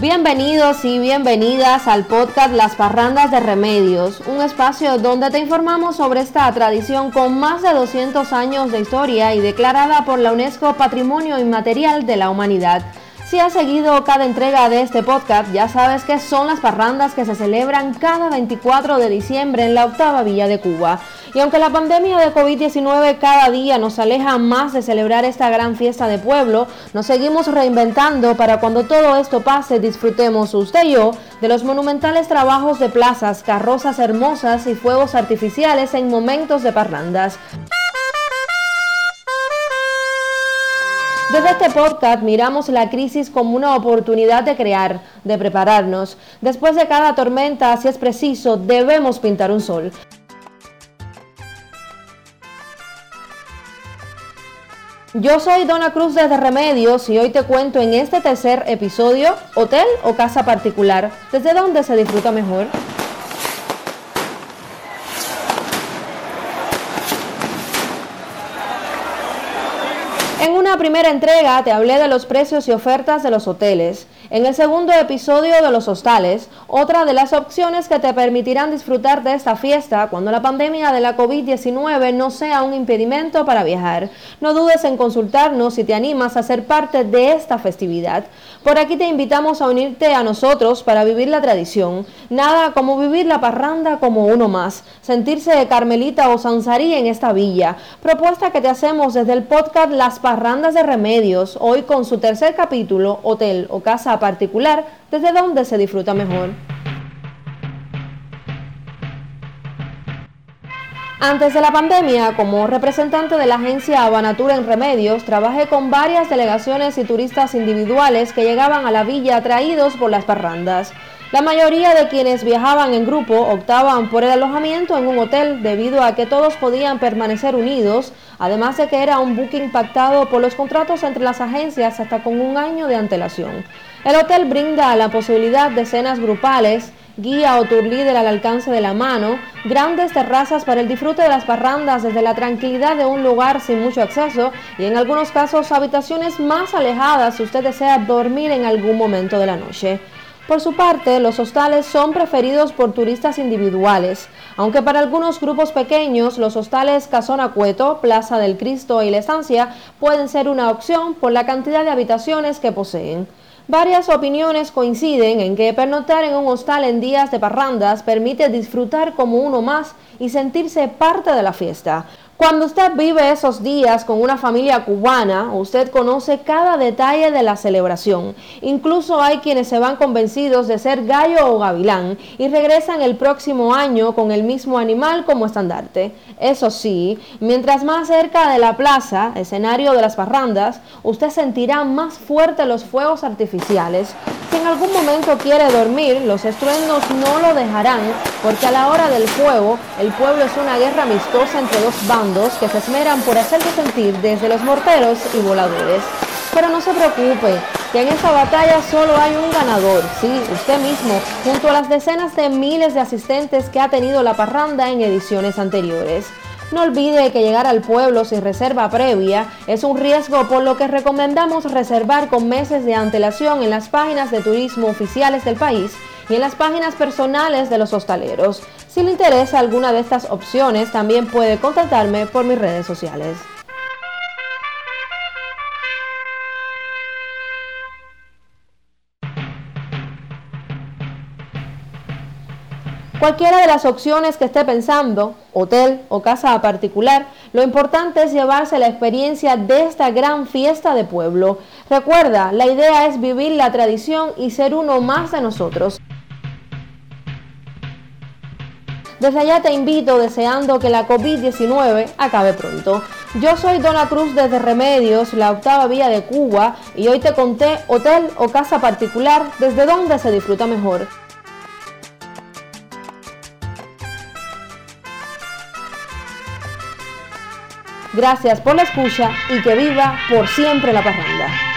Bienvenidos y bienvenidas al podcast Las Parrandas de Remedios, un espacio donde te informamos sobre esta tradición con más de 200 años de historia y declarada por la UNESCO Patrimonio Inmaterial de la Humanidad. Si has seguido cada entrega de este podcast, ya sabes que son las parrandas que se celebran cada 24 de diciembre en la octava villa de Cuba. Y aunque la pandemia de COVID-19 cada día nos aleja más de celebrar esta gran fiesta de pueblo, nos seguimos reinventando para cuando todo esto pase disfrutemos usted y yo de los monumentales trabajos de plazas, carrozas hermosas y fuegos artificiales en momentos de parrandas. Desde este podcast miramos la crisis como una oportunidad de crear, de prepararnos. Después de cada tormenta, si es preciso, debemos pintar un sol. Yo soy Dona Cruz desde Remedios y hoy te cuento en este tercer episodio, hotel o casa particular, desde dónde se disfruta mejor. En una primera entrega te hablé de los precios y ofertas de los hoteles. En el segundo episodio de los hostales, otra de las opciones que te permitirán disfrutar de esta fiesta cuando la pandemia de la COVID-19 no sea un impedimento para viajar. No dudes en consultarnos si te animas a ser parte de esta festividad. Por aquí te invitamos a unirte a nosotros para vivir la tradición. Nada como vivir la parranda como uno más, sentirse de Carmelita o Sansarí en esta villa. Propuesta que te hacemos desde el podcast Las Parrandas de Remedios, hoy con su tercer capítulo, Hotel o Casa particular desde donde se disfruta mejor. Antes de la pandemia, como representante de la agencia Habanatura en Remedios, trabajé con varias delegaciones y turistas individuales que llegaban a la villa atraídos por las parrandas. La mayoría de quienes viajaban en grupo optaban por el alojamiento en un hotel debido a que todos podían permanecer unidos, además de que era un booking pactado por los contratos entre las agencias hasta con un año de antelación. El hotel brinda la posibilidad de cenas grupales, guía o tour líder al alcance de la mano, grandes terrazas para el disfrute de las parrandas desde la tranquilidad de un lugar sin mucho acceso y en algunos casos habitaciones más alejadas si usted desea dormir en algún momento de la noche. Por su parte, los hostales son preferidos por turistas individuales, aunque para algunos grupos pequeños los hostales Casona Cueto, Plaza del Cristo y La Estancia pueden ser una opción por la cantidad de habitaciones que poseen. Varias opiniones coinciden en que pernoctar en un hostal en días de parrandas permite disfrutar como uno más y sentirse parte de la fiesta. Cuando usted vive esos días con una familia cubana, usted conoce cada detalle de la celebración. Incluso hay quienes se van convencidos de ser gallo o gavilán y regresan el próximo año con el mismo animal como estandarte. Eso sí, mientras más cerca de la plaza, escenario de las parrandas, usted sentirá más fuerte los fuegos artificiales. Si en algún momento quiere dormir, los estruendos no lo dejarán, porque a la hora del fuego, el pueblo es una guerra amistosa entre dos bandos que se esmeran por hacerse sentir desde los morteros y voladores. Pero no se preocupe, que en esta batalla solo hay un ganador, sí, usted mismo, junto a las decenas de miles de asistentes que ha tenido la parranda en ediciones anteriores. No olvide que llegar al pueblo sin reserva previa es un riesgo por lo que recomendamos reservar con meses de antelación en las páginas de turismo oficiales del país y en las páginas personales de los hostaleros. Si le interesa alguna de estas opciones, también puede contactarme por mis redes sociales. Cualquiera de las opciones que esté pensando, hotel o casa particular, lo importante es llevarse la experiencia de esta gran fiesta de pueblo. Recuerda, la idea es vivir la tradición y ser uno más de nosotros. Desde allá te invito deseando que la COVID-19 acabe pronto. Yo soy Dona Cruz desde Remedios, la octava vía de Cuba, y hoy te conté hotel o casa particular desde donde se disfruta mejor. Gracias por la escucha y que viva por siempre la parranda.